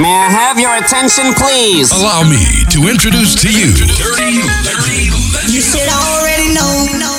May I have your attention, please? Allow me to introduce to you. You should already know.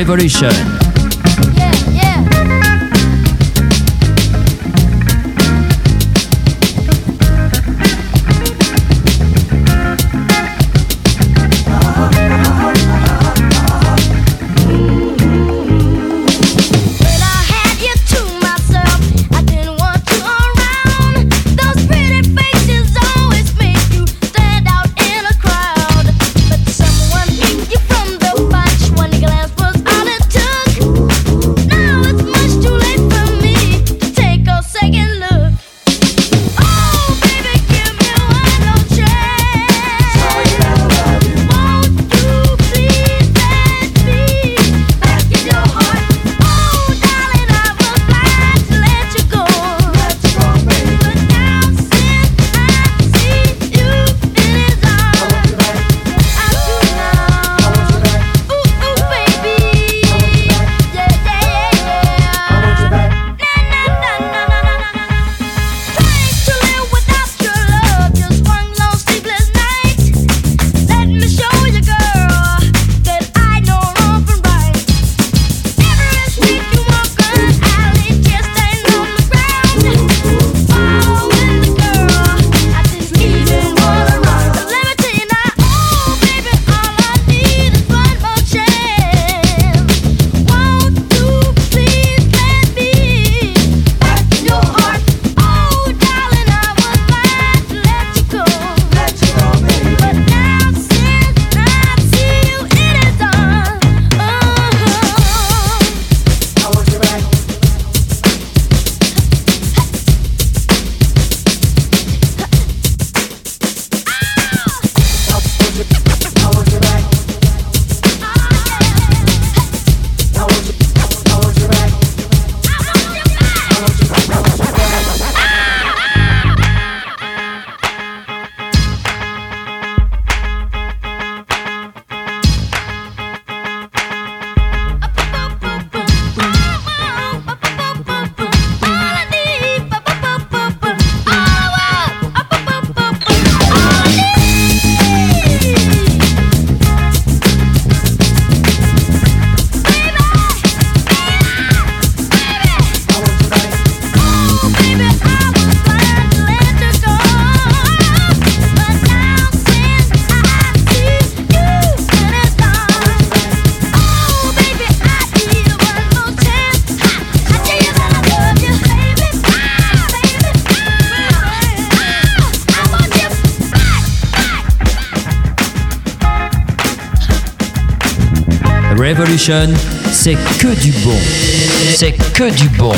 Revolution. C'est que du bon. C'est que du bon.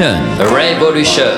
Revolution. Revolution.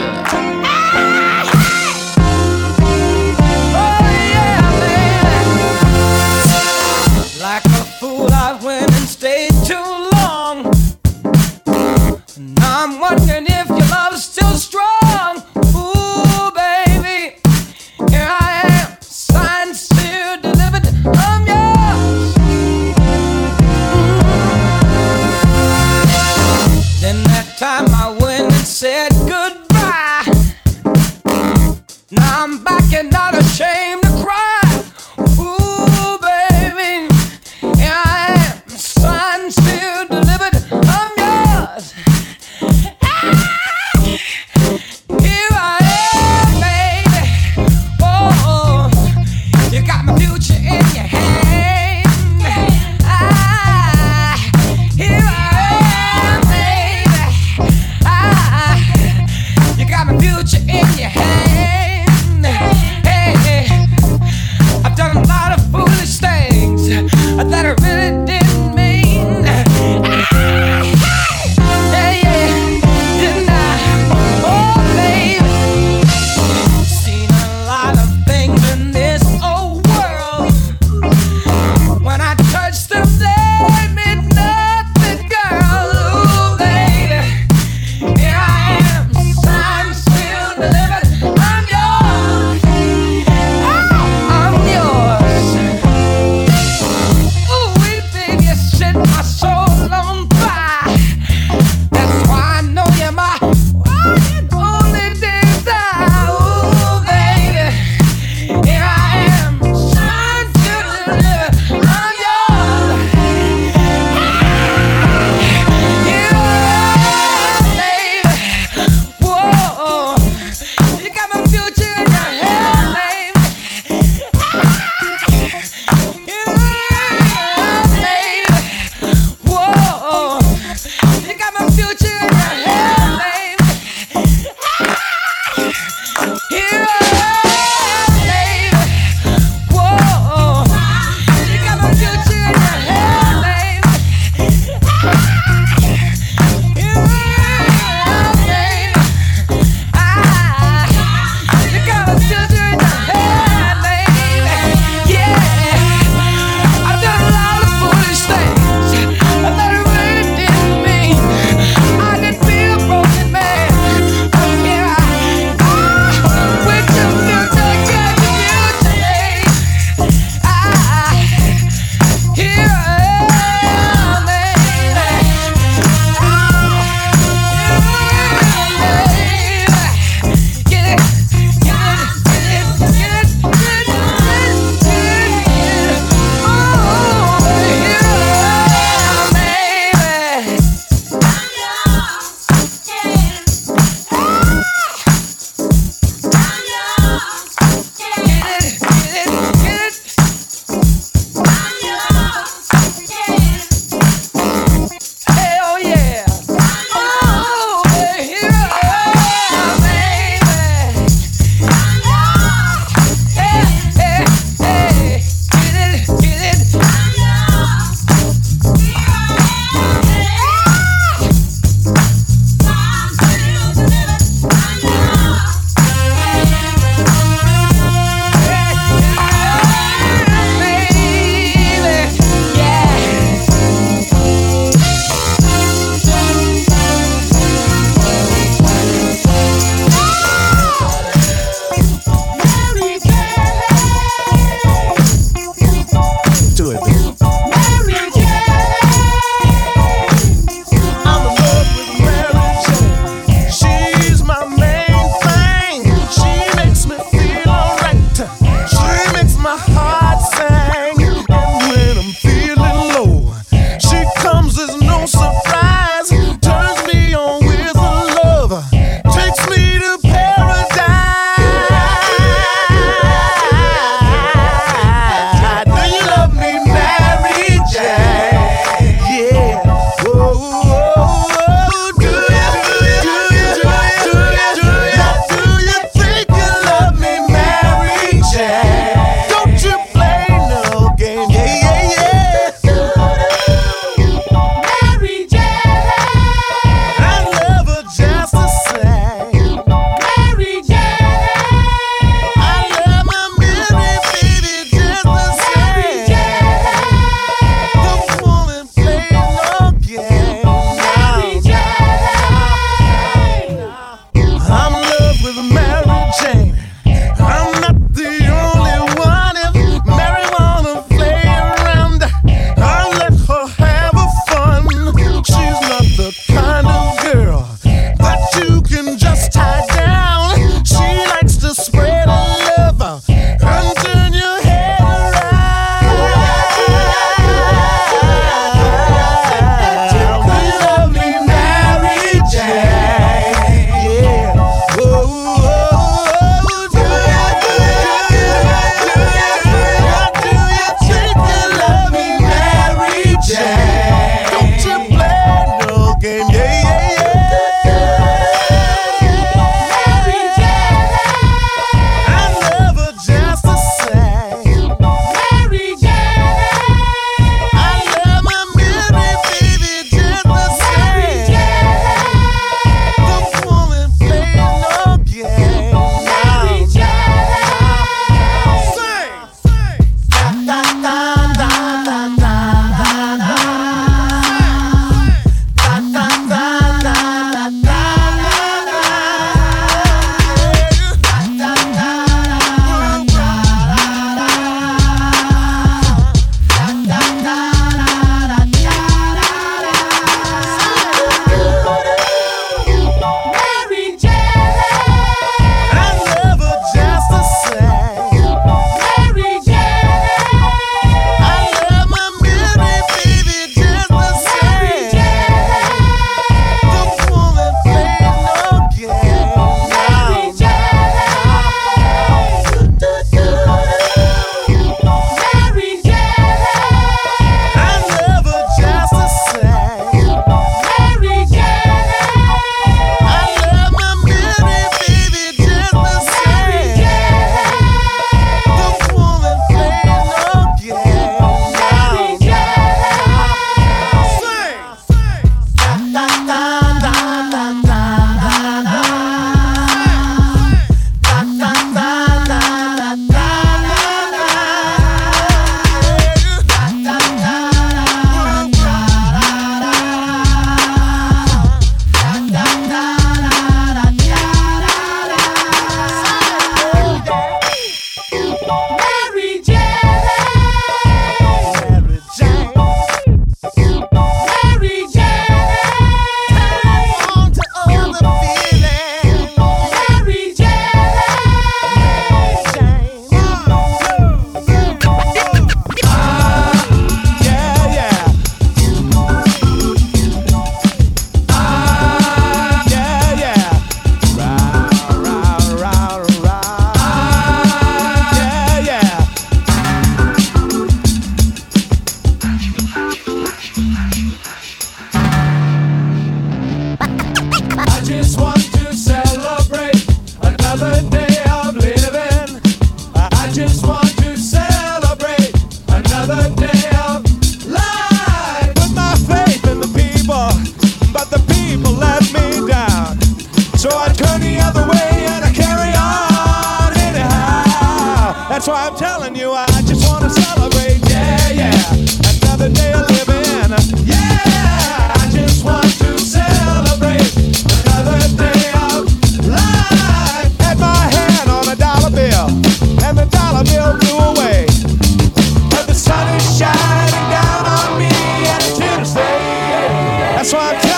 five.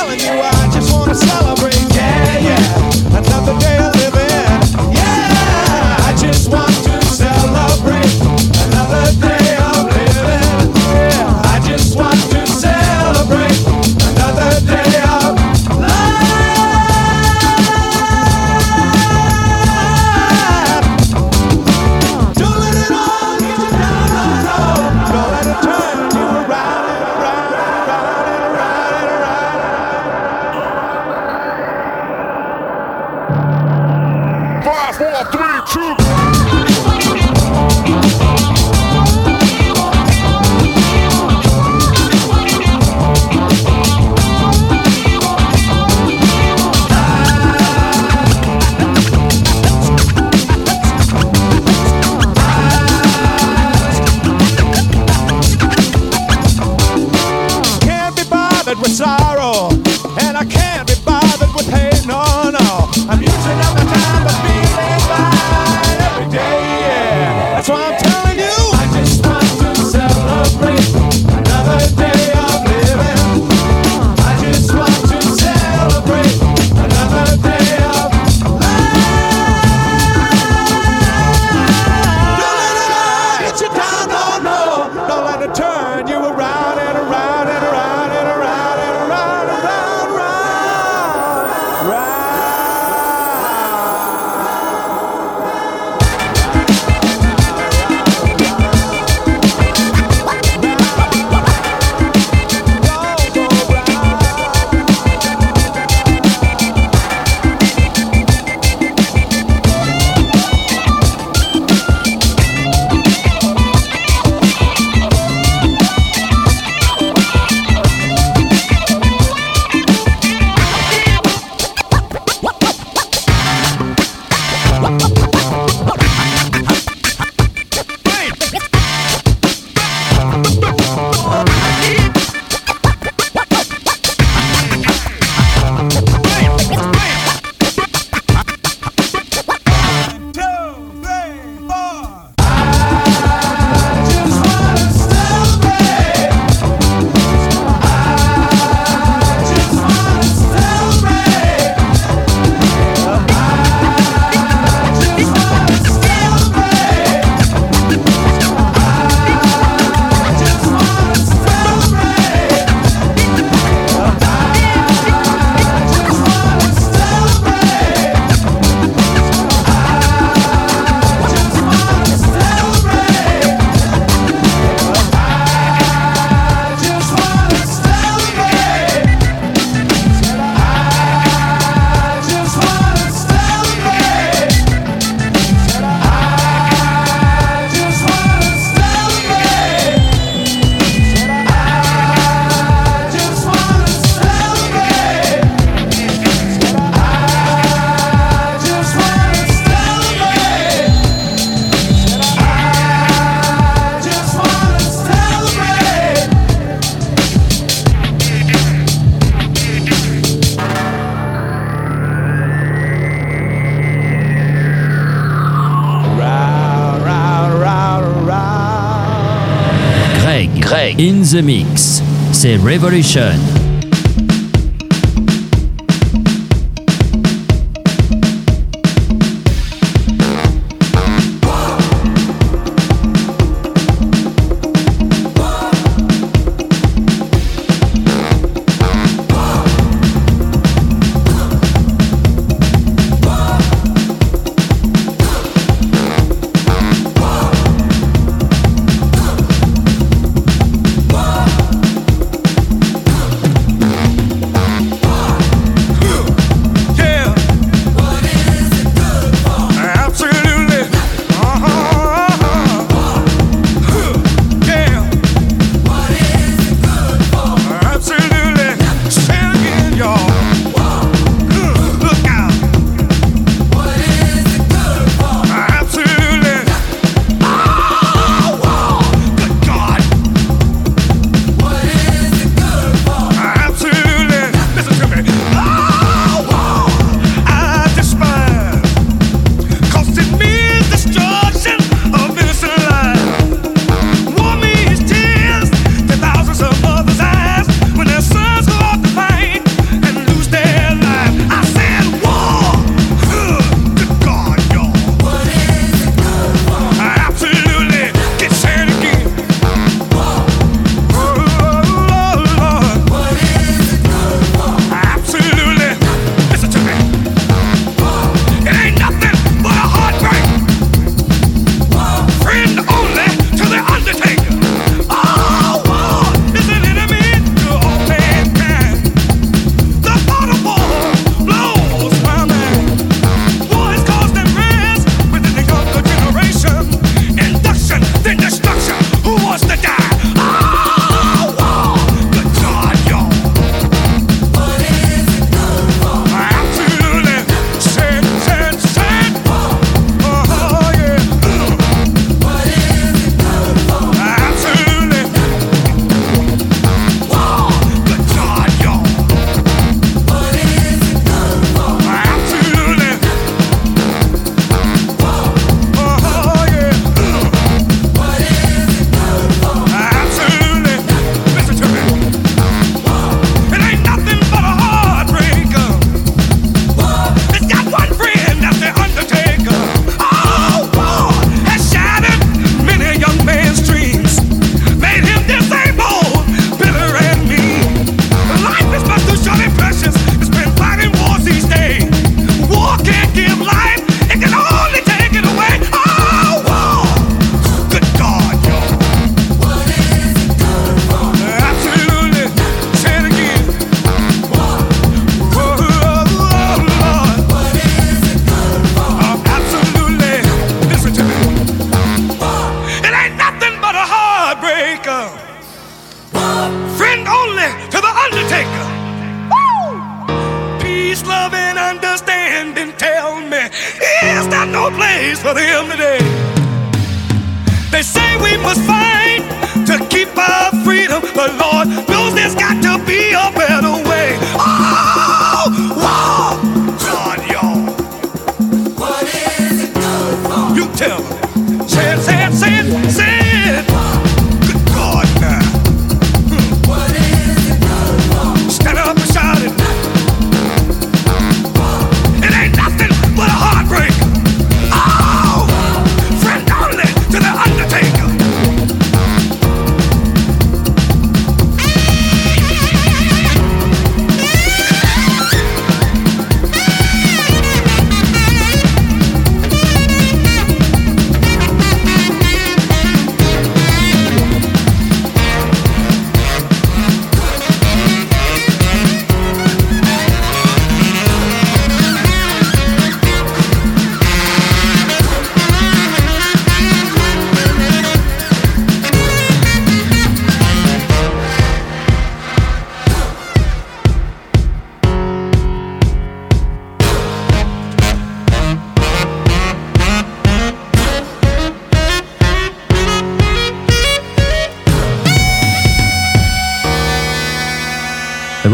The mix. C'est Revolution.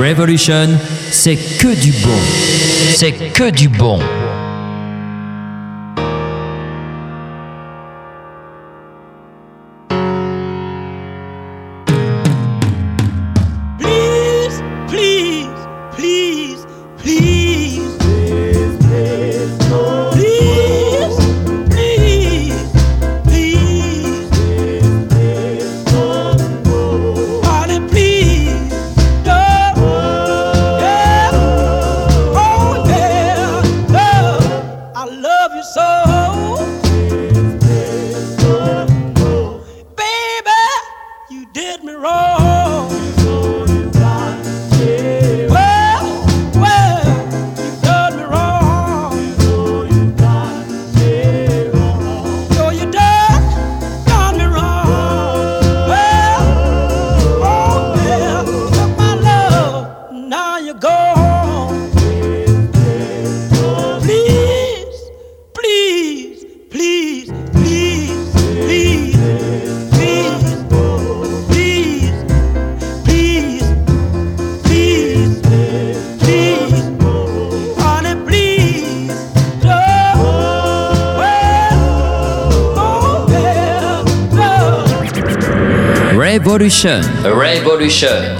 Revolution, c'est que du bon. C'est que du bon. révolution. Revolution.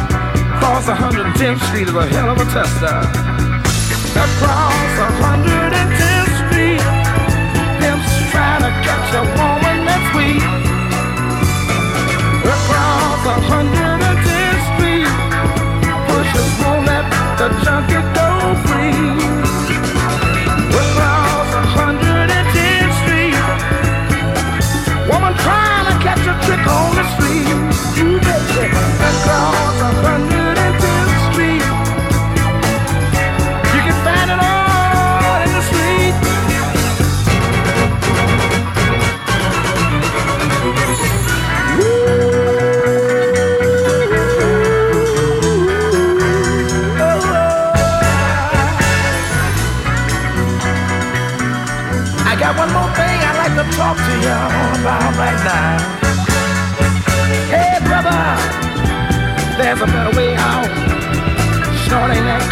Across 110th Street is a hell of a tester. Across 110th Street, pimps trying to catch a woman that's weak. Across 110th Street, pushers won't let the junkie go free. Across 110th Street, woman trying to catch a trick on the street. You bet. Across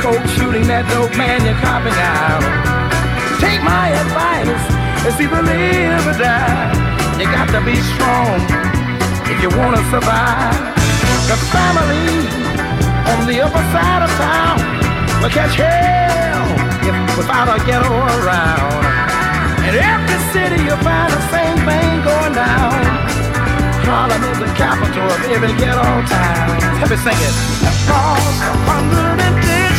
Coke, shooting that dope, man, you're copping out. Take my advice, it's either live or die. You got to be strong if you wanna survive. The family on the upper side of town will catch hell if without a ghetto around. In every city you'll find the same thing going down. Harlem is the capital of every ghetto town. Let me sing it. Across 110th Street, pimps trying to a that's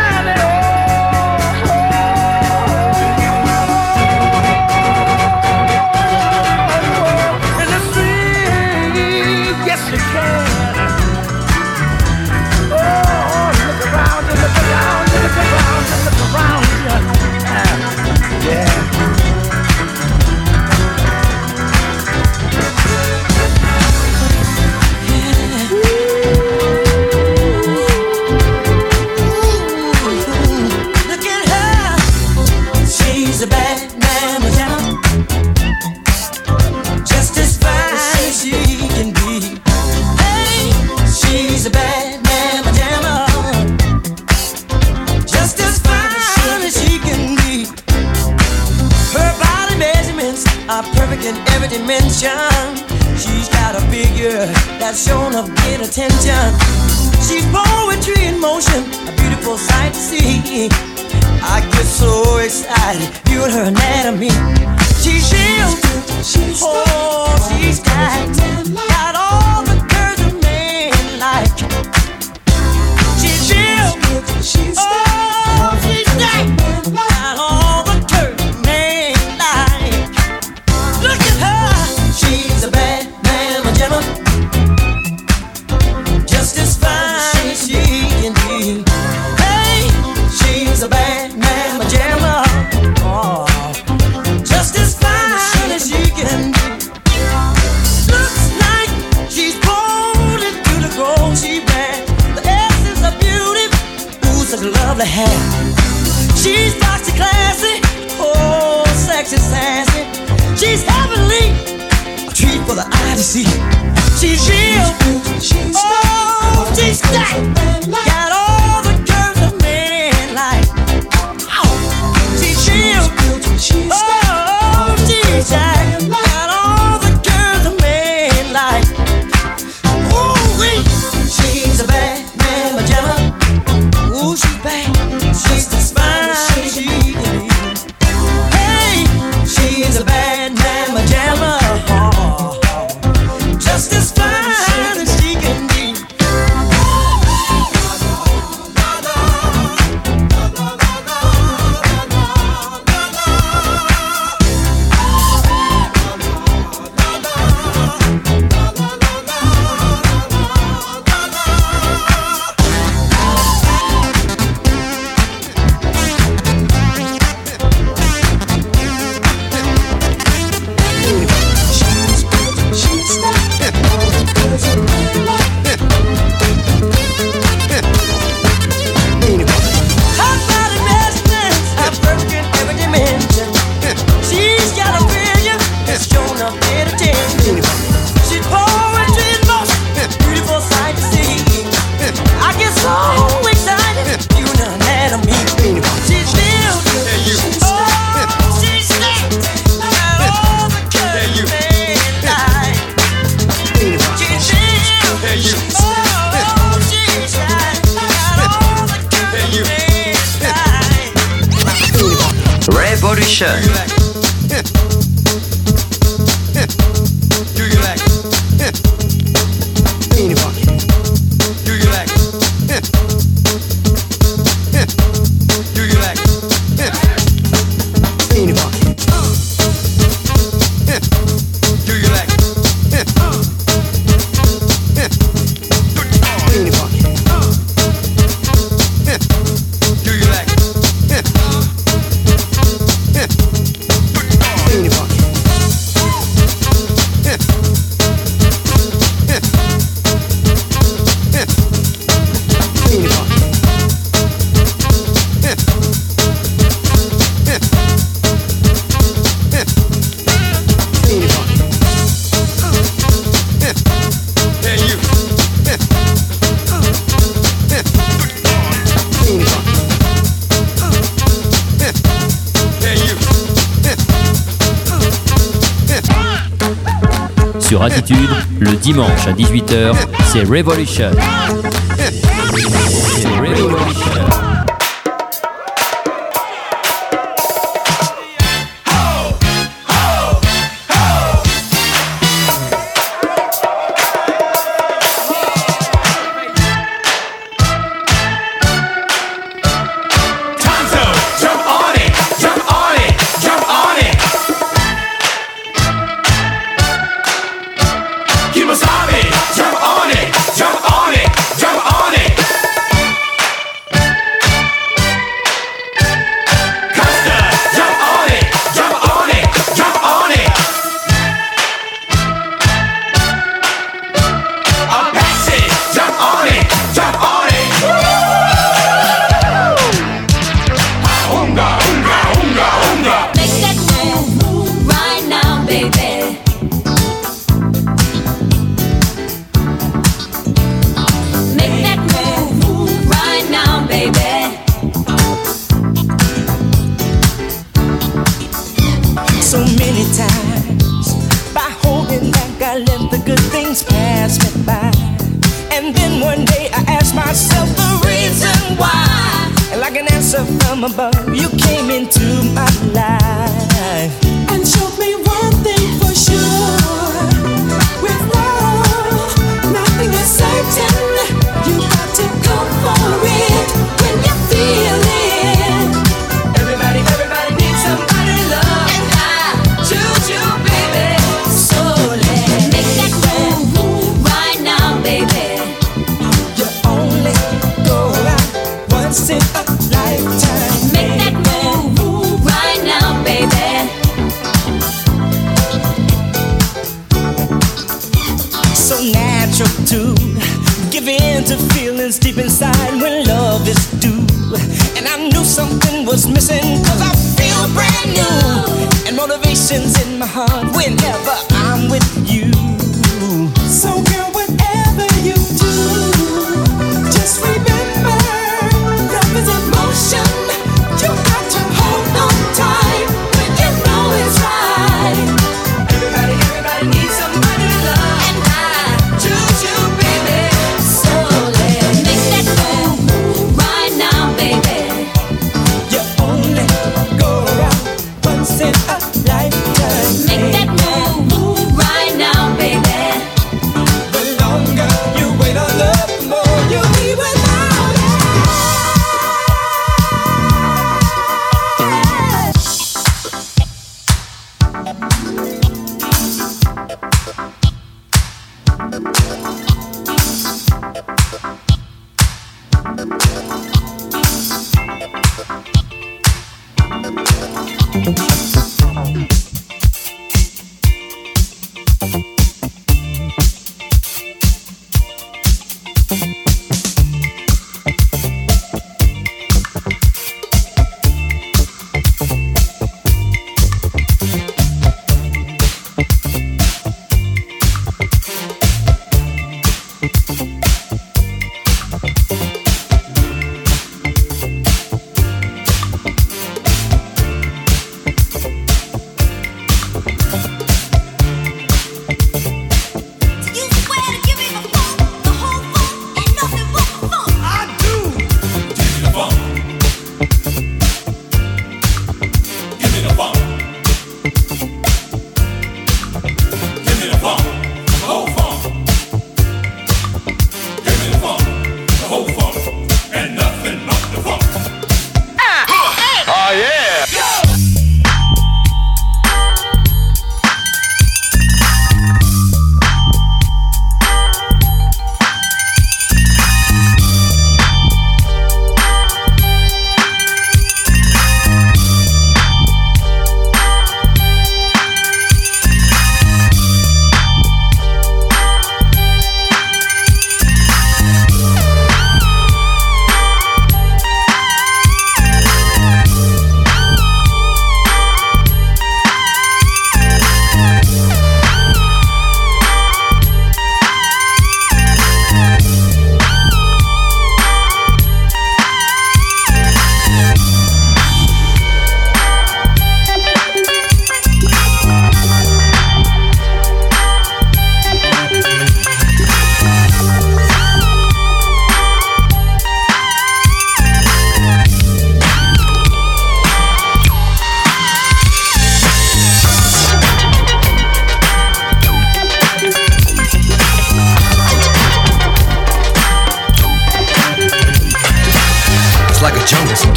18h, c'est Revolution.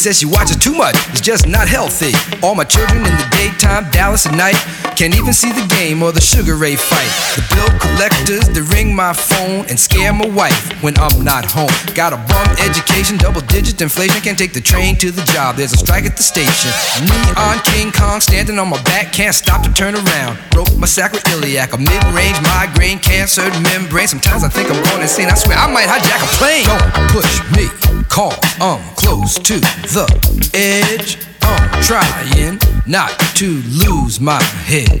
Says she watches too much, it's just not healthy. All my children in the daytime, Dallas at night. Can't even see the game or the Sugar Ray fight. The bill collectors, the ring my phone and scare my wife when I'm not home. Got a bum education, double digit inflation. Can't take the train to the job, there's a strike at the station. Me on King Kong, standing on my back, can't stop to turn around. Broke my sacroiliac, a mid range migraine, cancer membrane. Sometimes I think I'm going insane. I swear I might hijack a plane. Don't push me, call, I'm close to the edge. I'm trying not to lose my head.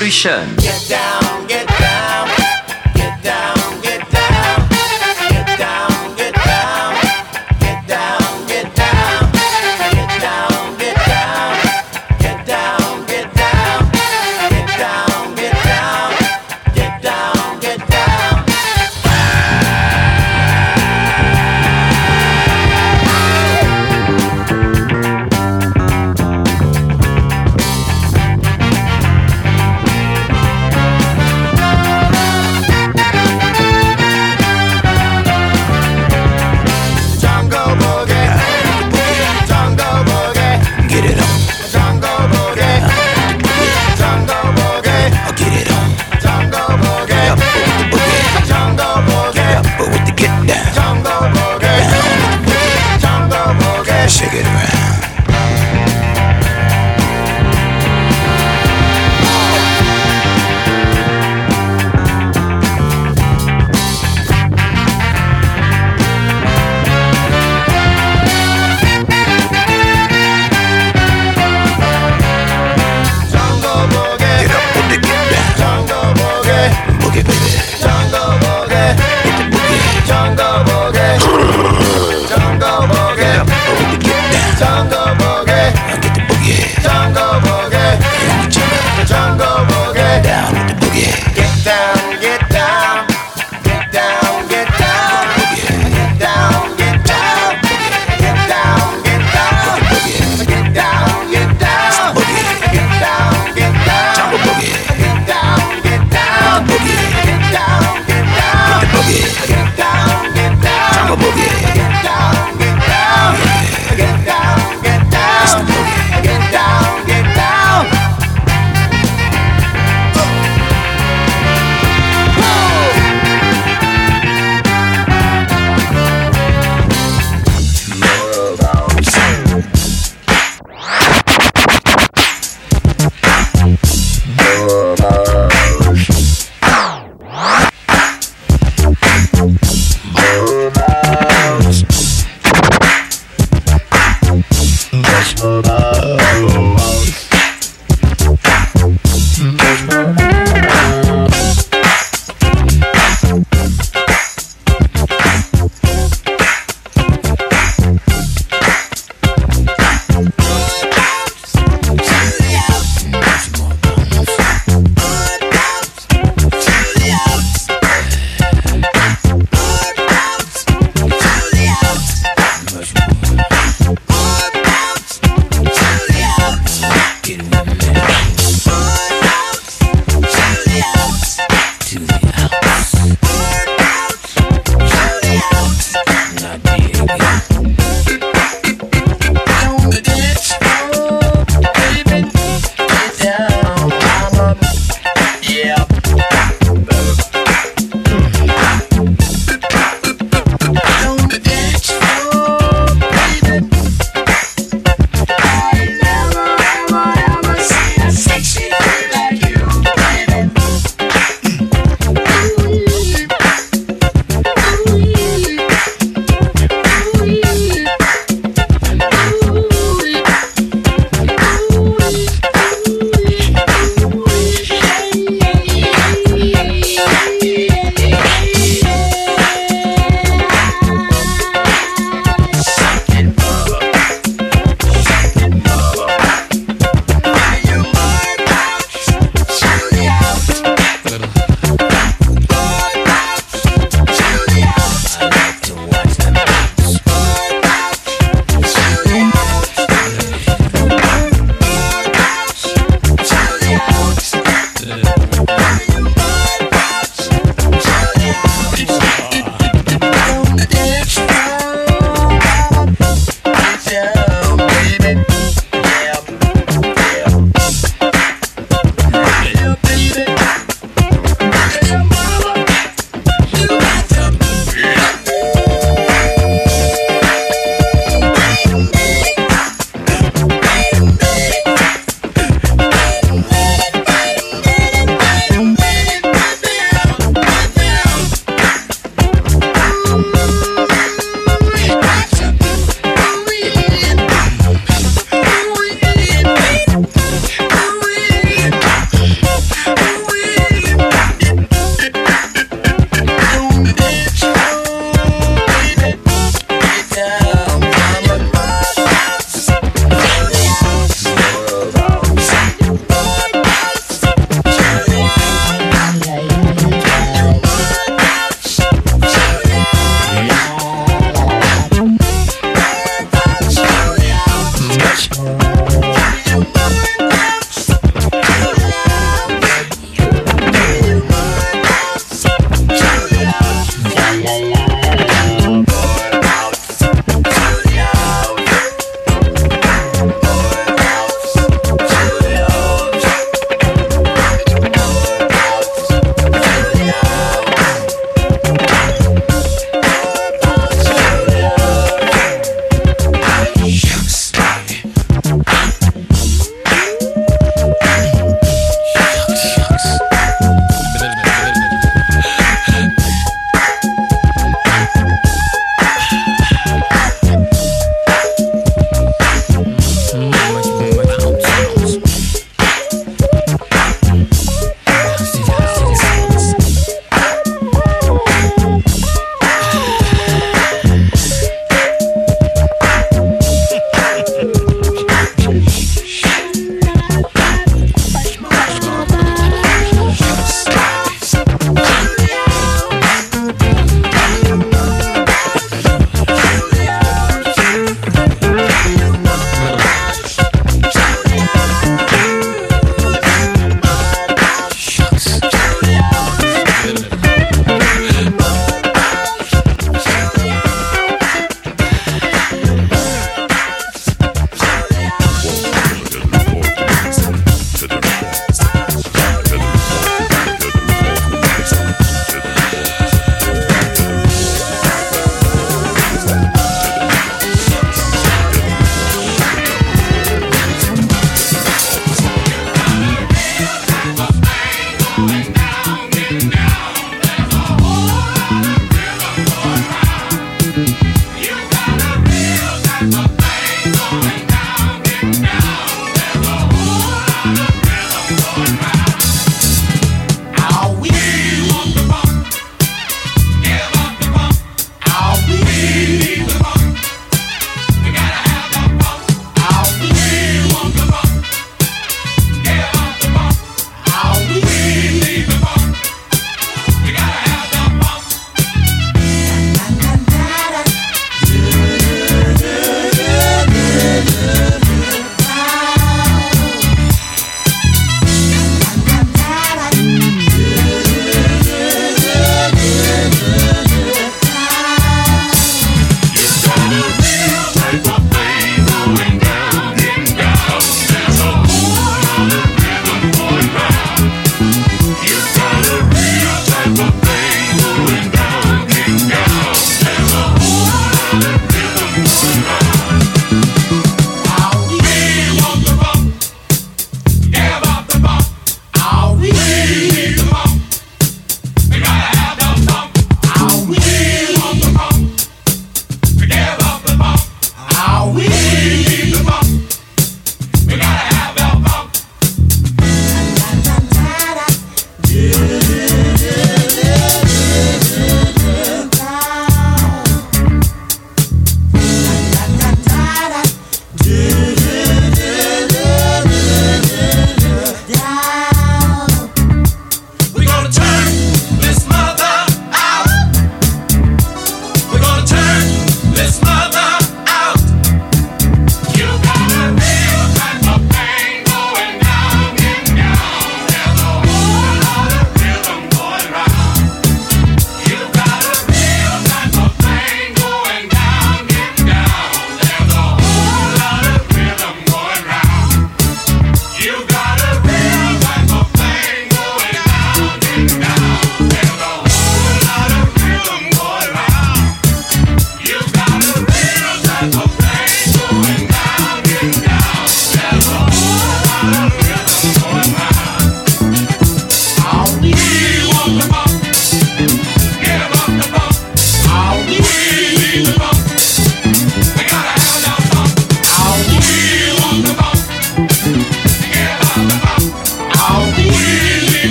Revolution. Get down, get down,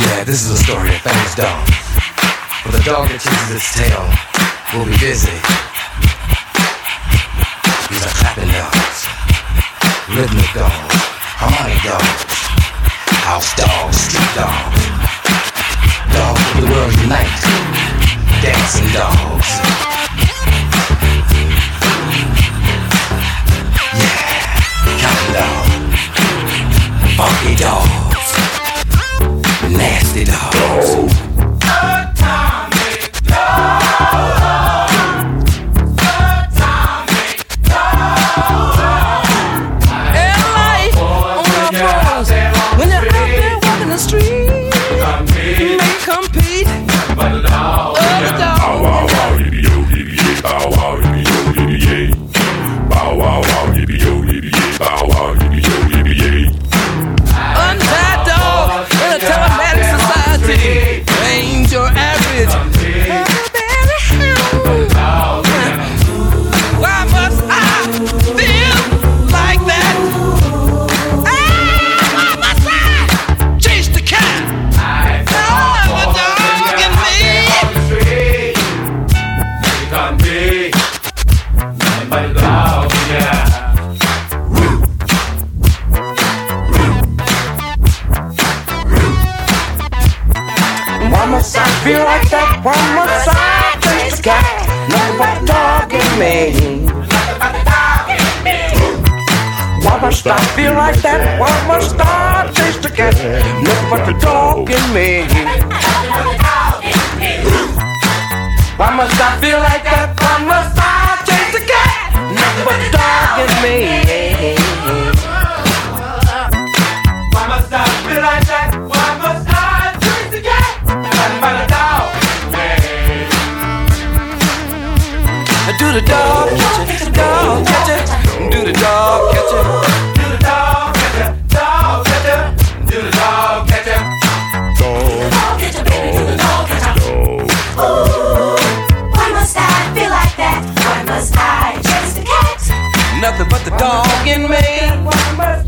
Yeah, this is a story of famous dog. For the dog that chooses its tail. What must I taste to get? Look what the dog in me. Why must I feel like that? Why must I taste the cat? Look but the dog in me. Why must I feel like that? Why must I taste the cat? Nothing but a dog in me. Do the dog catch it? Do the Dog catch it? Do the dog catch it? nothing but the dog in me.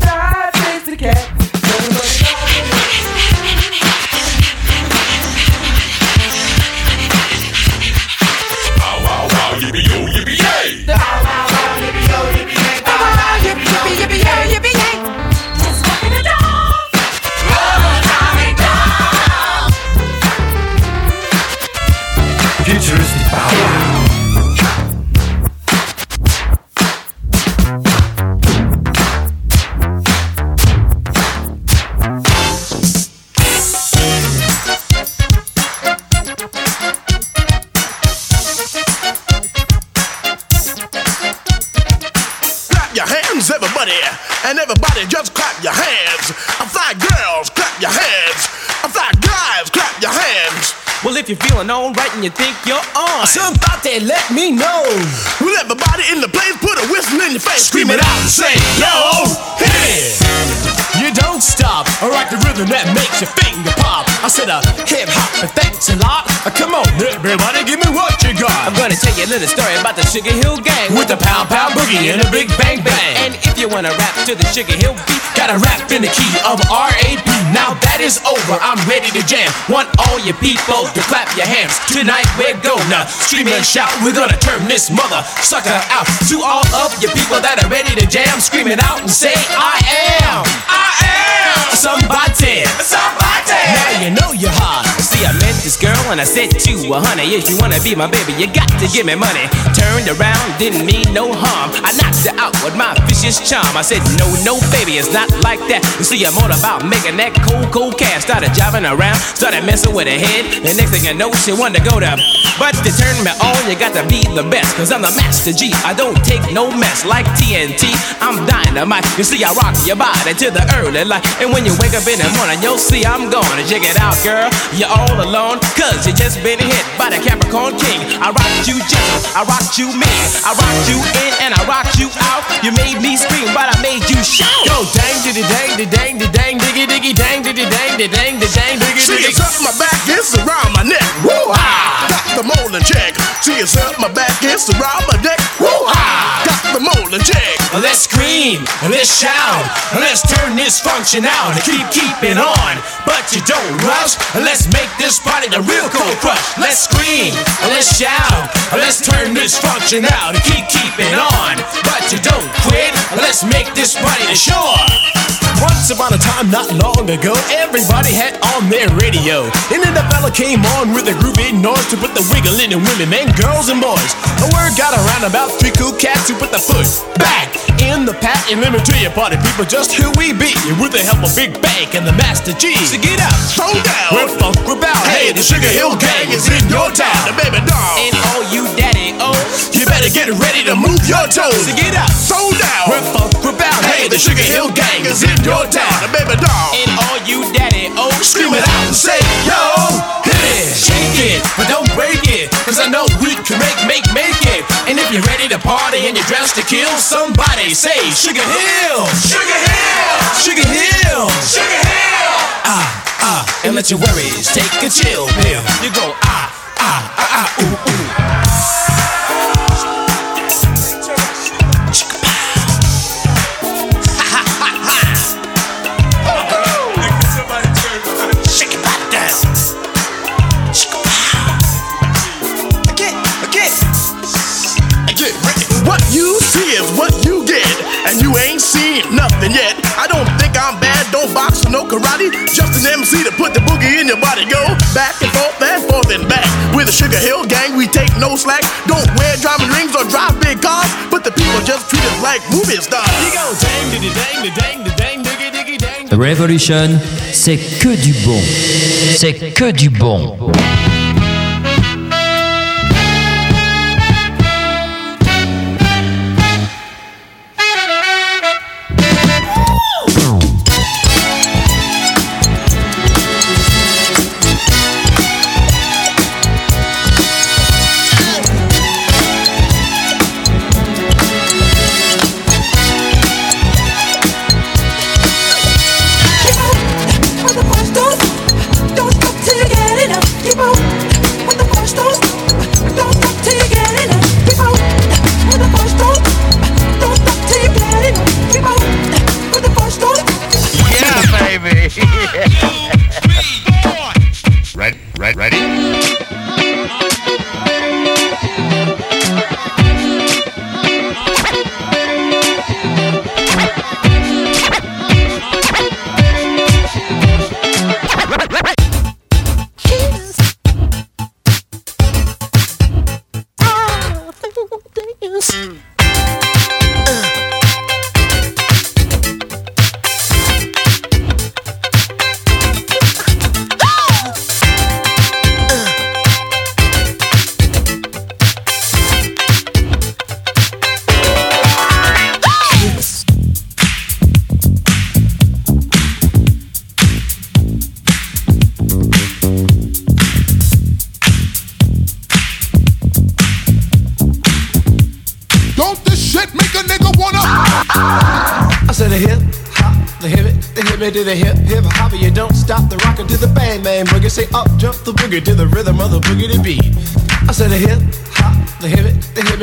you think you're on. Somebody let me know. Well, everybody in the place put a whistle in your face. Scream it out and say, yo, hit You don't stop. I rock the rhythm that makes your finger pop. I said a hip hop and thank a lot. Uh, come on, everybody, give me what you got. I'm gonna tell you a little story about the Sugar Hill Gang With the pound pound boogie and a big bang bang. And if you wanna rap to the Sugar Hill beat, Gotta rap in the key of R.A.P. Now that is over, I'm ready to jam. Want all your people to clap your hands. Tonight we're gonna scream and shout. We're gonna turn this mother sucker out. To all of you people that are ready to jam, screaming out and say, I am, I am somebody, somebody. Now you know you're hot. See, I met girl and I said to her, honey, if you wanna be my baby, you got to give me money. Turned around, didn't mean no harm. I knocked her out with my vicious charm. I said, no, no, baby, it's not like that. You see, I'm all about making that cold, cold cash. Started driving around, started messing with her head. The next thing you know, she wanted to go to. But to turn me on, you got to be the best. Cause I'm the master Gee. I don't take no mess like TNT. I'm dynamite. You see, I rock your body to the early light. And when you wake up in the morning, you'll see I'm gonna check it out, girl. You're all alone, cause you just been hit by the Capricorn King. I rocked you gentle, I rocked you mean. I rocked you in and I rocked you out. You made me scream, but I made you shout. Go dang diddy dang diddy dang diddy dang diggy diggy dang diddy dang diddy dang diddy dang diggy diggy. She is up my back, it's around my neck. Woo ha! The molding check. She is up my back, it's around my neck. Woo ha! Got the molding check. Let's scream, let's shout, let's turn this function out and keep keeping on. But you don't rush, let's make this party the real cold crush. Let's scream, let's shout, let's turn this function out and keep keeping on. But you don't quit, let's make this party the shore. Once upon a time, not long ago, everybody had on their radio. And then the fella came on with a groovy noise to put the wiggle in the women and girls and boys. A word got around about three cool cats who put the foot back in the pat and let me tell you, party people, just who we be. With the help of Big Bank and the Master Gee. So get up, Slow down. we're funk about. Hey, the Sugar Hill Gang is in your town. The baby doll. And all you daddy oh, You better get ready to move your toes. So get up, Slow down. we're funk about. Hey, the Sugar Hill Gang is in your town. The baby doll. and all you daddy oh, Scream it out and say, yo, hit it, shake it, but don't break it. Cause I know we can make, make, make it. And if you're ready to party and you're dressed to kill, somebody say, Sugar Hill, Sugar Hill, Sugar Hill, Sugar Hill. Ah, ah, and let your worries take a chill pill. You go, ah, ah, ah, ah, ooh, ooh. See is what you get, and you ain't seen nothing yet. I don't think I'm bad, don't box or no karate. Just an MC to put the boogie in your body. Go back and forth and forth and back. With the Sugar Hill Gang, we take no slack. Don't wear diamond rings or drive big cars, but the people just treat us like movie stars. You go dang, diddy, dang, diddy, dang, diddy, dang, diggy, diggy, dang. Revolution, c'est que du bon. C'est que du bon.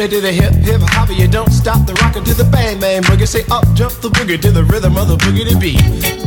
to the hip hip hop, You don't stop the rocker to the bang bang boogie. Say up jump the boogie to the rhythm of the boogie to beat.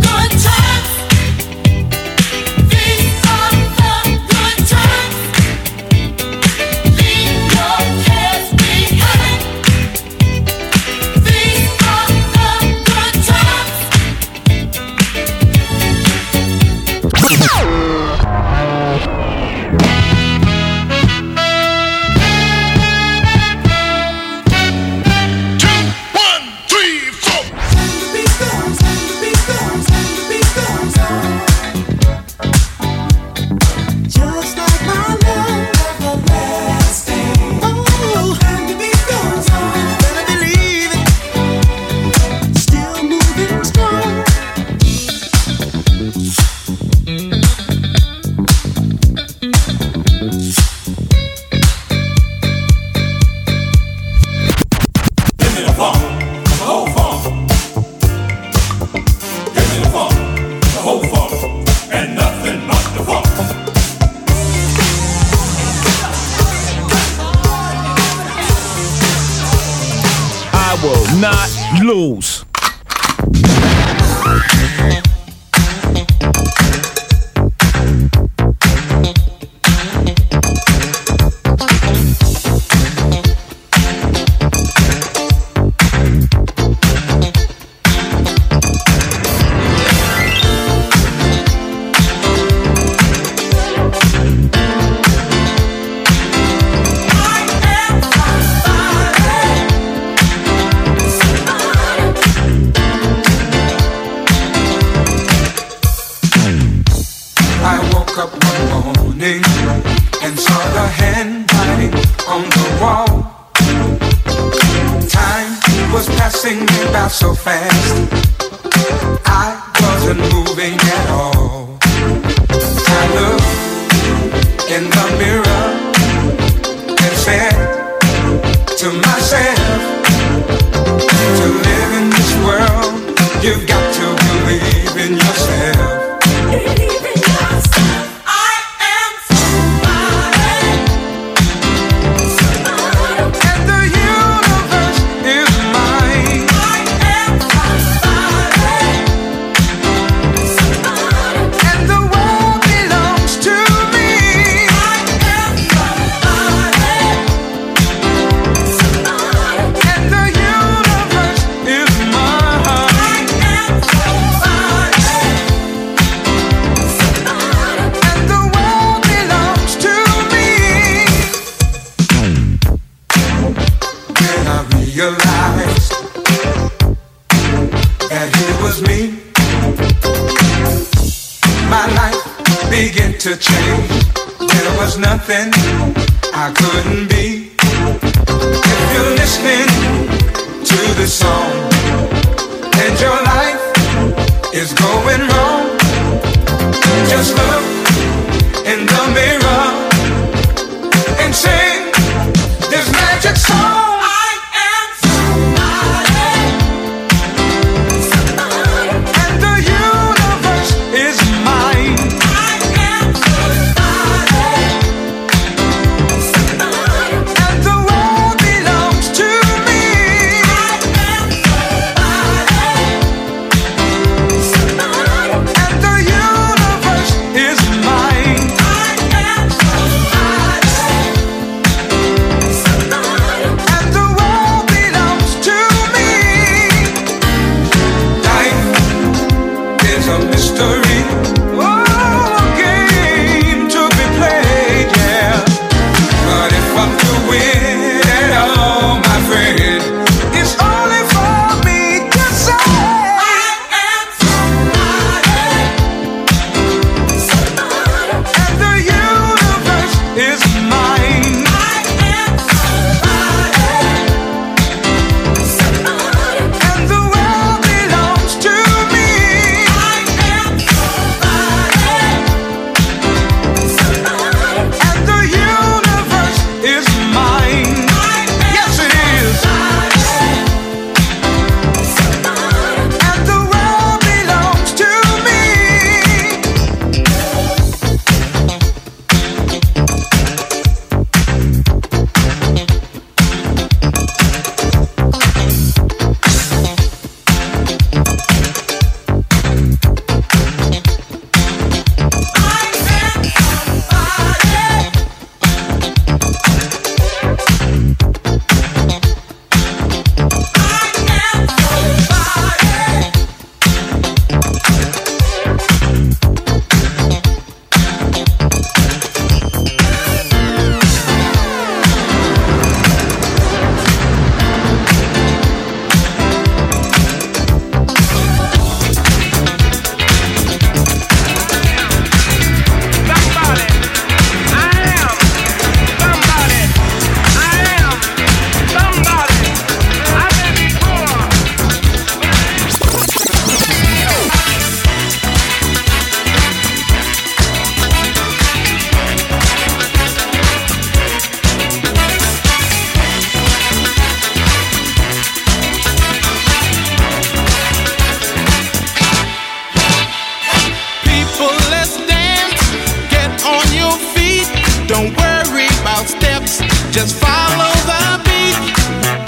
Don't worry about steps, just follow the beat.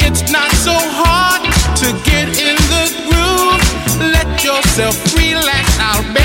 It's not so hard to get in the groove. Let yourself relax, I'll be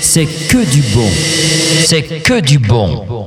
C'est que du bon. C'est que du bon.